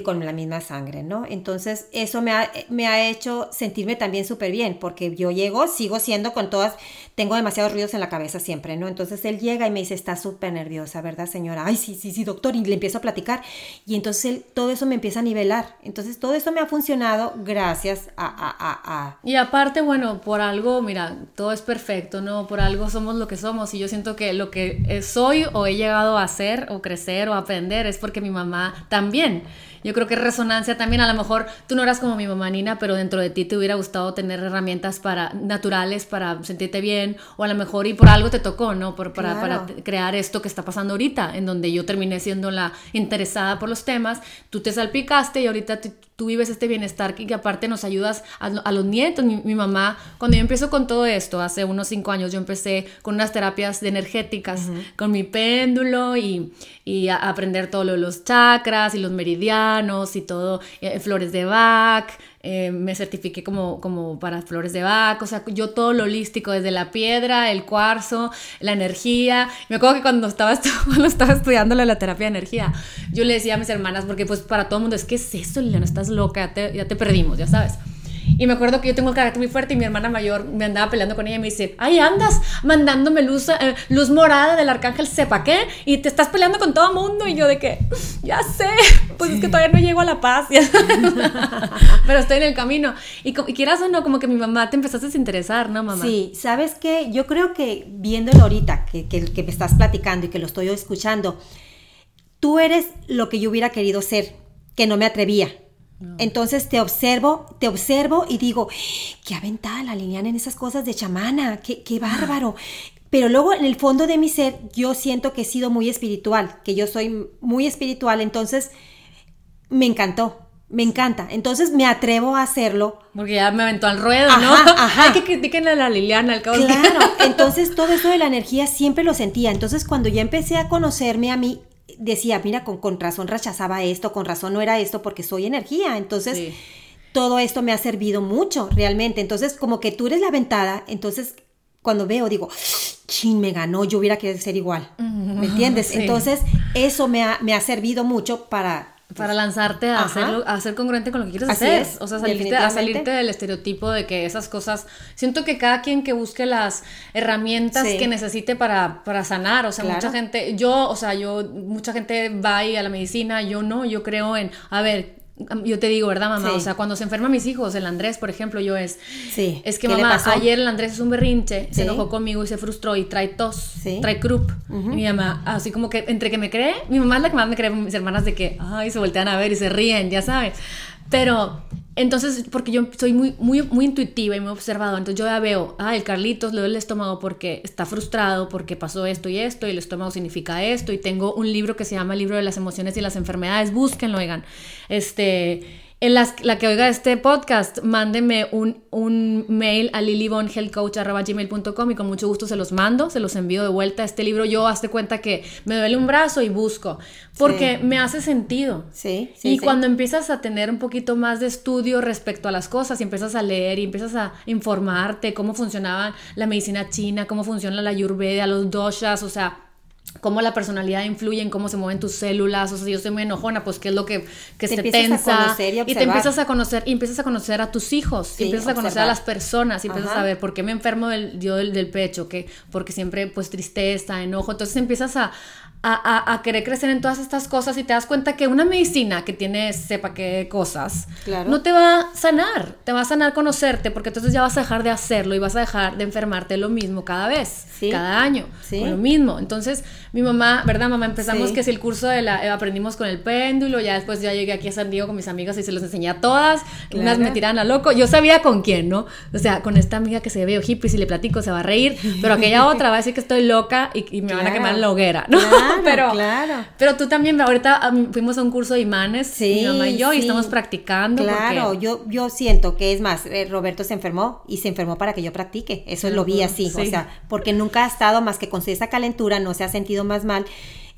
Speaker 2: con la misma sangre, ¿no? Entonces, eso me ha, me ha hecho sentirme también súper bien, porque yo llego, sigo siendo con todas, tengo demasiados ruidos en la cabeza siempre, ¿no? Entonces él llega y me dice, está súper nerviosa, ¿verdad, señora? Ay, sí, sí, sí, doctor, y le empiezo a platicar. Y entonces él, todo eso me empieza a nivelar. Entonces, todo eso me ha funcionado gracias a, a, a...
Speaker 1: Y aparte, bueno, por algo, mira, todo es perfecto, ¿no? Por algo somos lo que somos. Y yo siento que lo que soy o he llegado a ser o crecer o aprender es porque mi mamá también yo creo que resonancia también, a lo mejor tú no eras como mi mamá Nina, pero dentro de ti te hubiera gustado tener herramientas para, naturales para sentirte bien, o a lo mejor y por algo te tocó, ¿no? Por, para, para crear esto que está pasando ahorita, en donde yo terminé siendo la interesada por los temas, tú te salpicaste y ahorita tú vives este bienestar que, aparte nos ayudas a, los nietos. Mi, mamá, cuando yo empiezo con todo esto, hace unos cinco años, yo empecé con unas terapias de energéticas, con mi péndulo y, y a aprender todo lo de los chakras y los meridianos y todo, eh, flores de Bach, eh, me certifiqué como, como para flores de Bach, o sea, yo todo lo holístico, desde la piedra, el cuarzo, la energía. Me acuerdo que cuando estaba, cuando estaba estudiando la terapia de energía, yo le decía a mis hermanas, porque pues para todo el mundo es, que es eso, Liliana? Estás loca, ya te, ya te perdimos, ya sabes. Y me acuerdo que yo tengo el carácter muy fuerte y mi hermana mayor me andaba peleando con ella y me dice, ay, andas mandándome luz, eh, luz morada del arcángel sepa qué, y te estás peleando con todo el mundo. Y yo de que, ya sé, pues es que todavía no llego a la paz, pero estoy en el camino. Y, quieras o no, como que mi mamá te empezaste a desinteresar, ¿no, mamá?
Speaker 2: Sí, ¿sabes qué? Yo creo que viéndolo ahorita, que, que, que me estás platicando y que lo estoy escuchando, tú eres lo que yo hubiera querido ser, que no me atrevía Entonces te observo, te observo y digo, qué aventada la Liliana en esas cosas de chamana, qué, qué bárbaro. Pero luego en el fondo de mi ser yo siento que he sido muy espiritual, que yo soy muy espiritual, entonces me encantó, me encanta. Entonces me atrevo a hacerlo.
Speaker 1: Porque ya me aventó al ruedo, ¿no? Ajá. Ay, que critiquen a la Liliana, al cabo
Speaker 2: Claro, entonces todo eso de la energía siempre lo sentía. Entonces cuando ya empecé a conocerme a mí, decía, mira, con, con razón rechazaba esto, con razón no era esto, porque soy energía. Entonces, todo esto me ha servido mucho, realmente. Entonces, como que tú eres la ventada, entonces cuando veo digo, chin, me ganó, yo hubiera querido ser igual. ¿Me entiendes? Entonces, eso me ha, me ha servido mucho para
Speaker 1: para lanzarte a, hacerlo, a ser congruente con lo que quieres hacer. o sea, salirte, a salirte del estereotipo de que esas cosas. Siento que cada quien que busque las herramientas que necesite para, para sanar. O sea, mucha gente, yo, o sea, yo, mucha gente va ahí a la medicina, yo no, yo creo en, a ver, yo te digo, ¿verdad, mamá? O sea, cuando se enferma mis hijos, el Andrés, por ejemplo, yo es. Sí. Es que mamá, ayer el Andrés es un berrinche, se enojó conmigo y se frustró y trae tos, trae croup. y mi mamá, así como que entre que me cree, mi mamá es la que más me cree, mis hermanas de que, ay, se voltean a ver y se ríen, ya sabes. Pero entonces, porque yo soy muy, muy, muy intuitiva y muy observado, entonces yo ya veo, ah, el Carlitos le duele el estómago porque está frustrado, porque pasó esto y esto, y el estómago significa esto, y tengo un libro que se llama libro de las emociones y las enfermedades, búsquenlo, oigan. Este, en las, la que oiga este podcast, mándeme un, un mail a lilybonhealthcoach.gmail.com y con mucho gusto se los mando, se los envío de vuelta. Este libro yo hazte cuenta que me duele un brazo y busco, porque me hace sentido. Sí, sí Y cuando empiezas a tener un poquito más de estudio respecto a las cosas y empiezas a leer y empiezas a informarte cómo funcionaba la medicina china, cómo funciona la ayurveda, los doshas, o sea cómo la personalidad influye en cómo se mueven tus células, o sea, si yo soy muy enojona, pues qué es lo que, que se tensa, y, y, te empiezas a conocer, y empiezas a conocer a tus hijos, y empiezas a conocer a las personas, y empiezas a ver por qué me enfermo del, yo del, del pecho, que porque siempre pues tristeza, enojo, entonces empiezas a, a, a, querer crecer en todas estas cosas y te das cuenta que una medicina que tiene sepa qué cosas no te va a sanar, te va a sanar conocerte porque entonces ya vas a dejar de hacerlo y vas a dejar de enfermarte lo mismo cada vez, cada año, con lo mismo. Entonces mi mamá, ¿verdad mamá? Empezamos que si el curso de la, eh, aprendimos con el péndulo, ya después ya llegué aquí a San Diego con mis amigas y se los enseñé a todas, unas me tiran a loco, yo sabía con quién, ¿no? O sea, con esta amiga que se ve hippie, si le platico se va a reír, pero aquella otra va a decir que estoy loca y, me van a quemar en la hoguera, ¿no? pero, claro. Pero tú también, ahorita fuimos a un curso de imanes, sí, mi mamá y yo, y estamos practicando.
Speaker 2: Claro, yo, yo siento que es más, eh, Roberto se enfermó y se enfermó para que yo practique. Eso lo vi así, o sea, porque nunca ha estado más que con esa calentura, no se ha sentido más mal.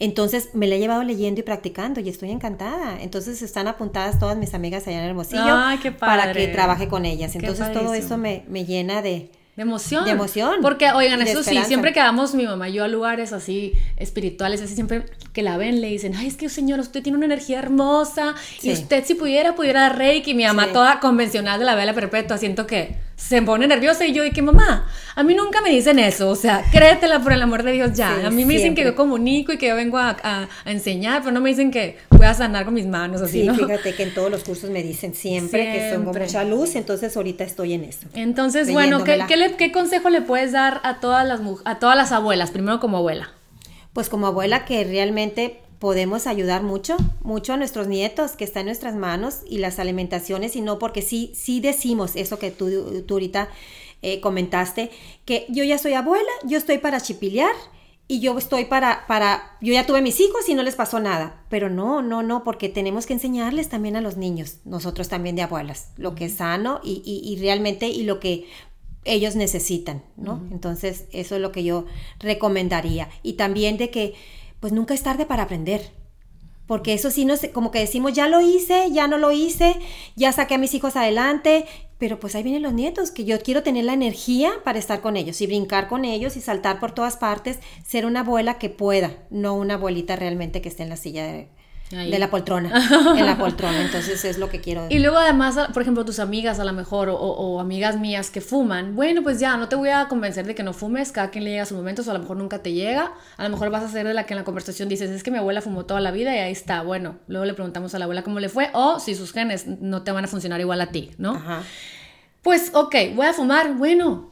Speaker 2: Entonces me la he llevado leyendo y practicando y estoy encantada. Entonces están apuntadas todas mis amigas allá en Hermosillo para que trabaje con ellas. Entonces todo eso me, me llena de,
Speaker 1: de emoción.
Speaker 2: De emoción.
Speaker 1: Porque, oigan, eso sí, siempre que vamos mi mamá y yo a lugares así espirituales, así siempre que la ven le dicen, ay, es que señor, usted tiene una energía hermosa y usted si pudiera, pudiera dar reiki. Mi mamá toda convencional de la vela perpetua, siento que se pone nerviosa y yo, ¿y qué mamá? A mí nunca me dicen eso, o sea, créetela por el amor de Dios ya. a mí me dicen que yo comunico y que yo vengo a, a, enseñar, pero no me dicen que voy a sanar con mis manos así,
Speaker 2: sí,
Speaker 1: ¿no?
Speaker 2: fíjate que en todos los cursos me dicen siempre, que son con mucha luz, entonces ahorita estoy en eso.
Speaker 1: Entonces, bueno, ¿qué, ¿qué, ¿qué, consejo le puedes dar a todas las, a todas las abuelas? Primero como abuela.
Speaker 2: Pues como abuela que realmente podemos ayudar mucho, mucho a nuestros nietos que está en nuestras manos y las alimentaciones y no porque sí, sí decimos eso que tú, tú ahorita eh, comentaste, que yo ya soy abuela, yo estoy para chipilear y yo estoy para, para, yo ya tuve mis hijos y no les pasó nada, pero no, no, no, porque tenemos que enseñarles también a los niños, nosotros también de abuelas, lo que es sano y, y, realmente y lo que ellos necesitan, ¿no? Entonces, eso es lo que yo recomendaría. Y también de que pues nunca es tarde para aprender. Porque eso sí, no como que decimos, ya lo hice, ya no lo hice, ya saqué a mis hijos adelante, pero pues ahí vienen los nietos, que yo quiero tener la energía para estar con ellos y brincar con ellos y saltar por todas partes, ser una abuela que pueda, no una abuelita realmente que esté en la silla de, de la poltrona, en la poltrona, entonces es lo que quiero.
Speaker 1: Y luego además, por ejemplo, tus amigas a lo mejor o, amigas mías que fuman, bueno, pues ya, no te voy a convencer de que no fumes, cada quien le llega a su momento, o a lo mejor nunca te llega, a lo mejor vas a ser de la que en la conversación dices, es que mi abuela fumó toda la vida y ahí está, bueno, luego le preguntamos a la abuela cómo le fue, o si sus genes no te van a funcionar igual a ti, ¿no? Pues, ok, voy a fumar, bueno,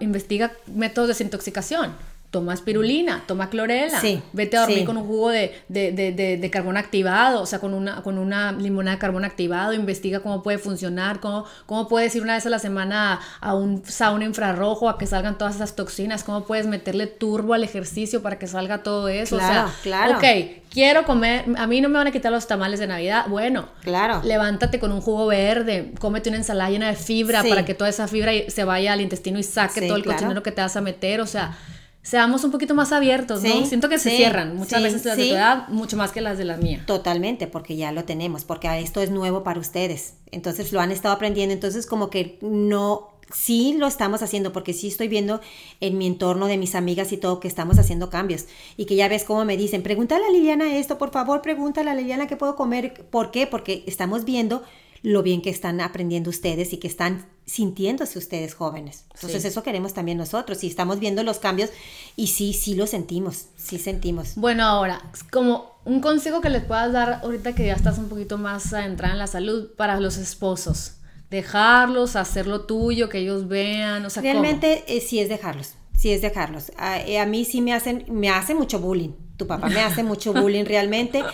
Speaker 1: investiga métodos de desintoxicación toma espirulina, toma clorela, vete a dormir con un jugo de, de, de, de, carbón activado, o sea, con una, con una limonada de carbón activado, investiga cómo puede funcionar, cómo, cómo puedes ir una vez a la semana a, un sauna infrarrojo a que salgan todas esas toxinas, cómo puedes meterle turbo al ejercicio para que salga todo eso.
Speaker 2: Claro,
Speaker 1: o sea,
Speaker 2: claro.
Speaker 1: ok, quiero comer, a mí no me van a quitar los tamales de Navidad, bueno,
Speaker 2: claro.
Speaker 1: levántate con un jugo verde, cómete una ensalada llena de fibra para que toda esa fibra se vaya al intestino y saque todo el cochinero que te vas a meter, o sea seamos un poquito más abiertos, ¿no? Siento que se cierran muchas veces las de tu edad, mucho más que las de la mía.
Speaker 2: Totalmente, porque ya lo tenemos, porque esto es nuevo para ustedes. Entonces lo han estado aprendiendo, entonces como que no, sí lo estamos haciendo, porque sí estoy viendo en mi entorno de mis amigas y todo que estamos haciendo cambios. Y que ya ves cómo me dicen, pregúntale a Liliana esto, por favor, pregúntale a Liliana qué puedo comer. ¿Por qué? Porque estamos viendo lo bien que están aprendiendo ustedes y que están sintiéndose ustedes jóvenes. Entonces eso queremos también nosotros y estamos viendo los cambios y sí, sí lo sentimos, sí sentimos.
Speaker 1: Bueno, ahora, como un consejo que les puedas dar ahorita que ya estás un poquito más adentrada en la salud para los esposos. Dejarlos, hacer lo tuyo, que ellos vean, o sea,
Speaker 2: Realmente eh, sí es dejarlos, sí es dejarlos. A, eh, a, mí sí me hacen, me hace mucho bullying. Tu papá me hace mucho bullying realmente,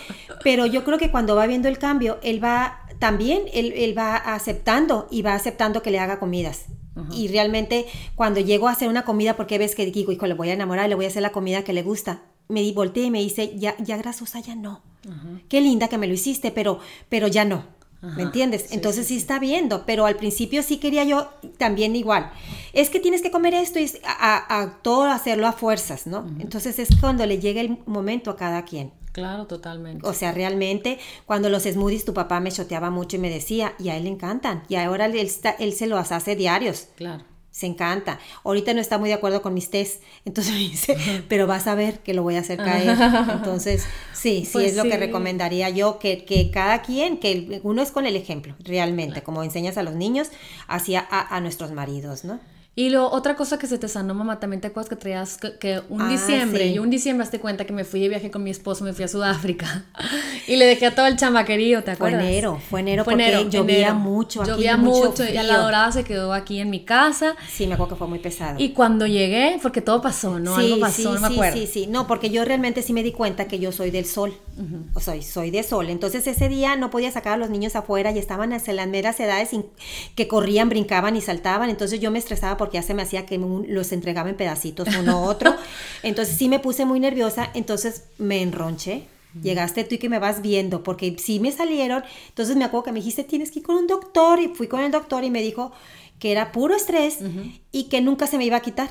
Speaker 2: pero yo creo que cuando va viendo el cambio, él va también él, va aceptando y va aceptando que le haga comidas. Y realmente cuando llego a hacer una comida, porque ves que digo, hijo, le voy a enamorar, le voy a hacer la comida que le gusta, me volteé y me dice, ya, ya grasosa, ya no. Qué linda que me lo hiciste, pero, pero ya no. ¿Me entiendes? Entonces sí, está viendo, pero al principio sí quería yo también igual. Es que tienes que comer esto y a, a todo hacerlo a fuerzas, ¿no? Entonces es cuando le llega el momento a cada quien.
Speaker 1: Claro, totalmente.
Speaker 2: O sea, realmente, cuando los smoothies tu papá me choteaba mucho y me decía, y a él le encantan. Y ahora él, él se los hace diarios.
Speaker 1: Claro.
Speaker 2: Se encanta. Ahorita no está muy de acuerdo con mis test, entonces me dice, pero vas a ver que lo voy a hacer caer. Entonces, sí, sí pues es lo que recomendaría yo, que, que, cada quien, que uno es con el ejemplo, realmente, como enseñas a los niños, hacia a, a nuestros maridos, ¿no?
Speaker 1: Y lo, otra cosa que se te sanó, mamá, también te acuerdas que traías que, un ah, diciembre, yo un diciembre hazte cuenta que me fui de viaje con mi esposo, me fui a Sudáfrica y le dejé a todo el chamaquerío, ¿te acuerdas?
Speaker 2: Fue enero, fue enero fue porque enero, llovía mucho.
Speaker 1: Aquí, llovía mucho, y la dorada se quedó aquí en mi casa.
Speaker 2: Sí, me acuerdo que fue muy pesado.
Speaker 1: Y cuando llegué, porque todo pasó, ¿no? Algo pasó, no me acuerdo.
Speaker 2: Sí, sí, sí, no, porque yo realmente sí me di cuenta que yo soy del sol, o soy, soy de sol. Entonces ese día no podía sacar a los niños afuera y estaban en las meras edades que corrían, brincaban y saltaban. Entonces yo me estresaba porque ya se me hacía que los entregaba en pedacitos uno a otro. Entonces sí me puse muy nerviosa, entonces me enronché. Llegaste tú y que me vas viendo, porque sí me salieron. Entonces me acuerdo que me dijiste, tienes que ir con un doctor. Y fui con el doctor y me dijo, que era puro estrés y que nunca se me iba a quitar.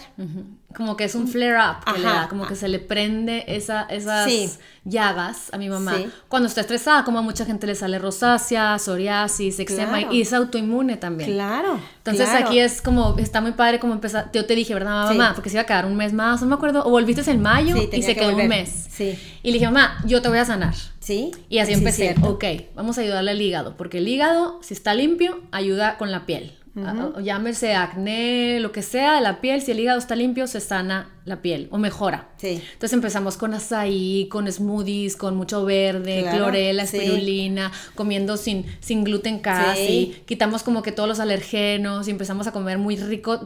Speaker 1: Como que es un flare-up que le da, como que se le prende esa, esas llagas a mi mamá. Cuando está estresada, como a mucha gente le sale rosácea, psoriasis, eczema y es autoinmune también.
Speaker 2: Claro.
Speaker 1: Entonces aquí es como, está muy padre como empezar, yo te dije, ¿verdad, mamá? Porque se iba a quedar un mes más, no me acuerdo, o volviste en mayo y se quedó un mes.
Speaker 2: Sí.
Speaker 1: Y le dije, mamá, yo te voy a sanar.
Speaker 2: Sí.
Speaker 1: Y así empecé, ok, vamos a ayudarle al hígado, porque el hígado, si está limpio, ayuda con la piel. Uh llámese acné, lo que sea de la piel, si el hígado está limpio, se sana la piel o mejora.
Speaker 2: Sí.
Speaker 1: Entonces empezamos con azaí, con smoothies, con mucho verde, clorela, espirulina, comiendo sin, sin gluten casi, quitamos como que todos los alergenos y empezamos a comer muy rico,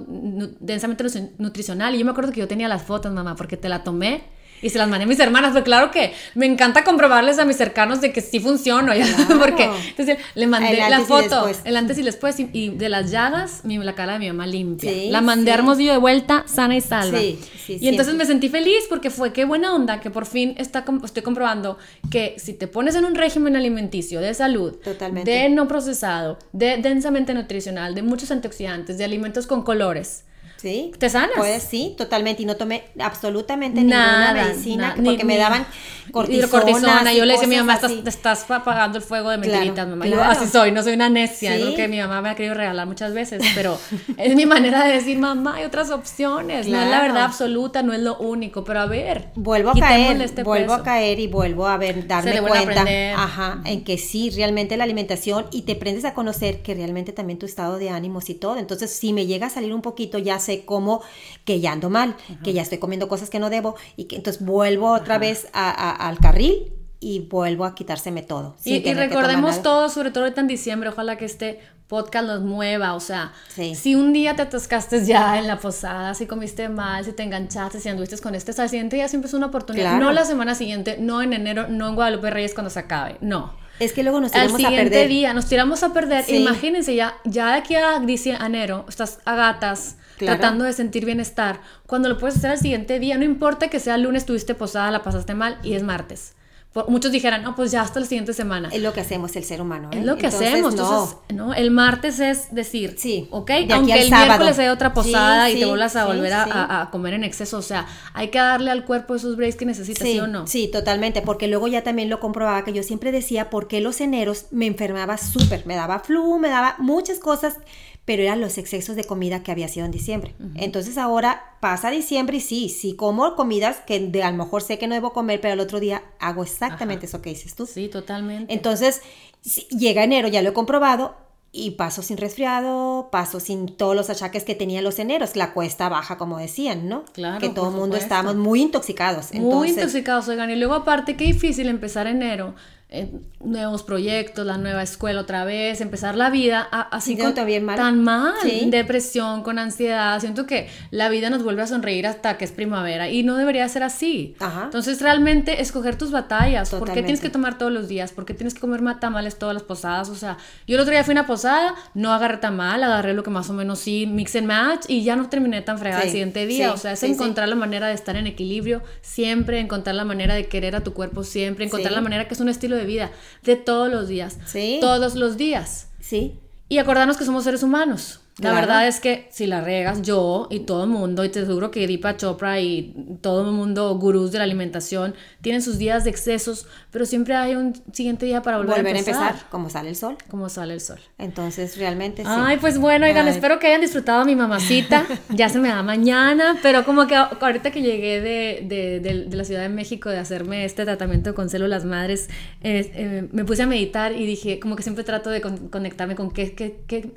Speaker 1: densamente nutricional. Y yo me acuerdo que yo tenía las fotos, mamá, porque te la tomé y se las mandé a mis hermanas, pero claro que me encanta comprobarles a mis cercanos de que sí funciona, porque entonces le mandé la foto, el antes y después, y, de las llagas, mi, la cara de mi mamá limpia. la mandé a Hermosillo de vuelta, sana y salva. y entonces me sentí feliz porque fue qué buena onda que por fin está, estoy comprobando que si te pones en un régimen alimenticio de salud, de no procesado, de densamente nutricional, de muchos antioxidantes, de alimentos con colores,
Speaker 2: Sí.
Speaker 1: ¿Te sanas?
Speaker 2: Pues sí, totalmente. Y no tomé absolutamente ninguna medicina porque me daban cortisona. cortisona.
Speaker 1: Yo le decía a mi mamá, estás, te estás apagando el fuego de mentiritas, mamá. Yo así soy, no soy una necia. ¿Sí? que mi mamá me ha querido regalar muchas veces, pero es mi manera de decir, mamá, hay otras opciones. No es la verdad absoluta, no es lo único. Pero a ver,
Speaker 2: vuelvo a caer, este vuelvo a caer y vuelvo a ver, darme cuenta, ajá, en que sí, realmente la alimentación y te aprendes a conocer que realmente también tu estado de ánimos y todo. Entonces, si me llega a salir un poquito, ya sé como que ya ando mal, que ya estoy comiendo cosas que no debo y que entonces vuelvo otra vez al carril y vuelvo a quitárseme todo.
Speaker 1: Y, recordemos todo, sobre todo ahorita en diciembre, ojalá que esté podcast los mueva, o sea, si un día te atascaste ya en la posada, si comiste mal, si te enganchaste, si anduviste con este, al siguiente día siempre es una oportunidad, no la semana siguiente, no en enero, no en Guadalupe Reyes cuando se acabe, no.
Speaker 2: Es que luego nos tiramos a perder.
Speaker 1: Al siguiente día nos tiramos a perder. Imagínense, ya, ya de aquí a enero, estás a gatas, tratando de sentir bienestar. Cuando lo puedes hacer al siguiente día, no importa que sea lunes, tuviste posada, la pasaste mal y es martes muchos dijeran, no, pues ya hasta la siguiente semana.
Speaker 2: Es lo que hacemos el ser humano.
Speaker 1: ¿eh? Es lo que hacemos. Entonces, no. El martes es decir, sí, ok, aunque el miércoles hay otra posada y te vuelvas a volver a, comer en exceso, o sea, hay que darle al cuerpo esos breaks que necesitas, ¿sí, o no?
Speaker 2: Sí, totalmente, porque luego ya también lo comprobaba que yo siempre decía, ¿por qué los eneros me enfermaba súper? Me daba flu, me daba muchas cosas pero eran los excesos de comida que había sido en diciembre. Entonces ahora pasa diciembre y sí, sí como comidas que de, a lo mejor sé que no debo comer, pero el otro día hago exactamente eso que dices tú.
Speaker 1: Sí, totalmente.
Speaker 2: Entonces llega enero, ya lo he comprobado, y paso sin resfriado, paso sin todos los achaques que tenían los eneros, la cuesta baja, como decían, ¿no? Claro. Que todo el mundo estábamos muy intoxicados.
Speaker 1: Muy intoxicados, oigan. Y luego, aparte, qué difícil empezar enero nuevos proyectos, la nueva escuela otra vez, empezar la vida así con, tan mal, depresión, con ansiedad. Siento que la vida nos vuelve a sonreír hasta que es primavera y no debería ser así. Entonces realmente escoger tus batallas, ¿por qué tienes que tomar todos los días? ¿Por qué tienes que comer tamales todas las posadas? O sea, yo el otro día fui a una posada, no agarré tamal, agarré lo que más o menos sí, mix and match y ya no terminé tan fregada el siguiente día. o sea, es encontrar la manera de estar en equilibrio siempre, encontrar la manera de querer a tu cuerpo siempre, encontrar la manera que es un estilo de vida, de todos los días. Sí. Todos los días.
Speaker 2: Sí.
Speaker 1: Y acordarnos que somos seres humanos. La verdad es que si la regas, yo y todo el mundo, y te aseguro que Deepa Chopra y todo el mundo, gurús de la alimentación, tienen sus días de excesos, pero siempre hay un siguiente día para volver, a empezar. a empezar.
Speaker 2: Como sale el sol.
Speaker 1: Como sale el sol.
Speaker 2: Entonces, realmente sí.
Speaker 1: Ay, pues bueno, oigan, espero que hayan disfrutado a mi mamacita. ya se me da mañana, pero como que ahorita que llegué de, la Ciudad de México de hacerme este tratamiento con células madres, eh, me puse a meditar y dije, como que siempre trato de conectarme con qué, qué, qué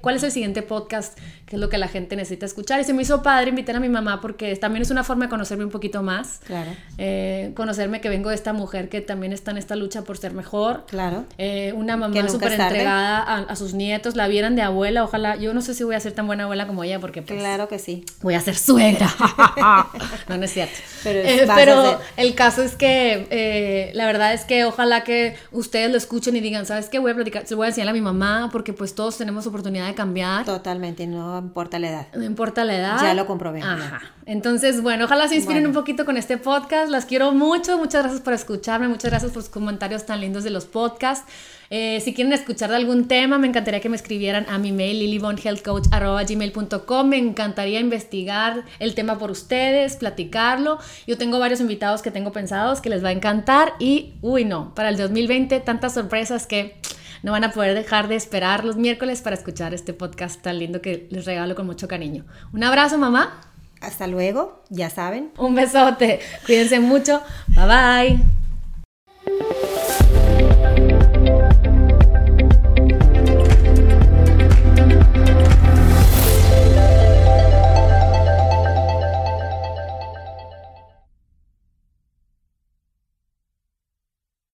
Speaker 1: cuál es el siguiente podcast, qué es lo que la gente necesita escuchar. Y se me hizo padre invitar a mi mamá porque también es una forma de conocerme un poquito más.
Speaker 2: Claro.
Speaker 1: Eh, conocerme que vengo de esta mujer que también está en esta lucha por ser mejor.
Speaker 2: Claro.
Speaker 1: Eh, una mamá súper entregada a, sus nietos, la vieran de abuela, ojalá. Yo no sé si voy a ser tan buena abuela como ella porque pues,
Speaker 2: Claro que sí.
Speaker 1: Voy a ser suegra. no, no es cierto. Pero, eh, el caso es que la verdad es que ojalá que ustedes lo escuchen y digan, ¿sabes qué? Voy a platicar, se voy a enseñar a mi mamá porque pues todos tenemos oportunidad de cambiar.
Speaker 2: Totalmente, no importa la edad.
Speaker 1: No importa la edad.
Speaker 2: Ya lo comprobé.
Speaker 1: Ajá. Entonces, bueno, ojalá se inspiren un poquito con este podcast. Las quiero mucho. Muchas gracias por escucharme. Muchas gracias por sus comentarios tan lindos de los podcasts. Eh, si quieren escuchar de algún tema, me encantaría que me escribieran a mi mail lilybonhealthcoach.gmail.com. Me encantaría investigar el tema por ustedes, platicarlo. Yo tengo varios invitados que tengo pensados que les va a encantar. Y, uy, no, para el 2020 tantas sorpresas que no van a poder dejar de esperar los miércoles para escuchar este podcast tan lindo que les regalo con mucho cariño. Un abrazo, mamá.
Speaker 2: Hasta luego, ya saben.
Speaker 1: Un besote. Cuídense mucho. Bye bye.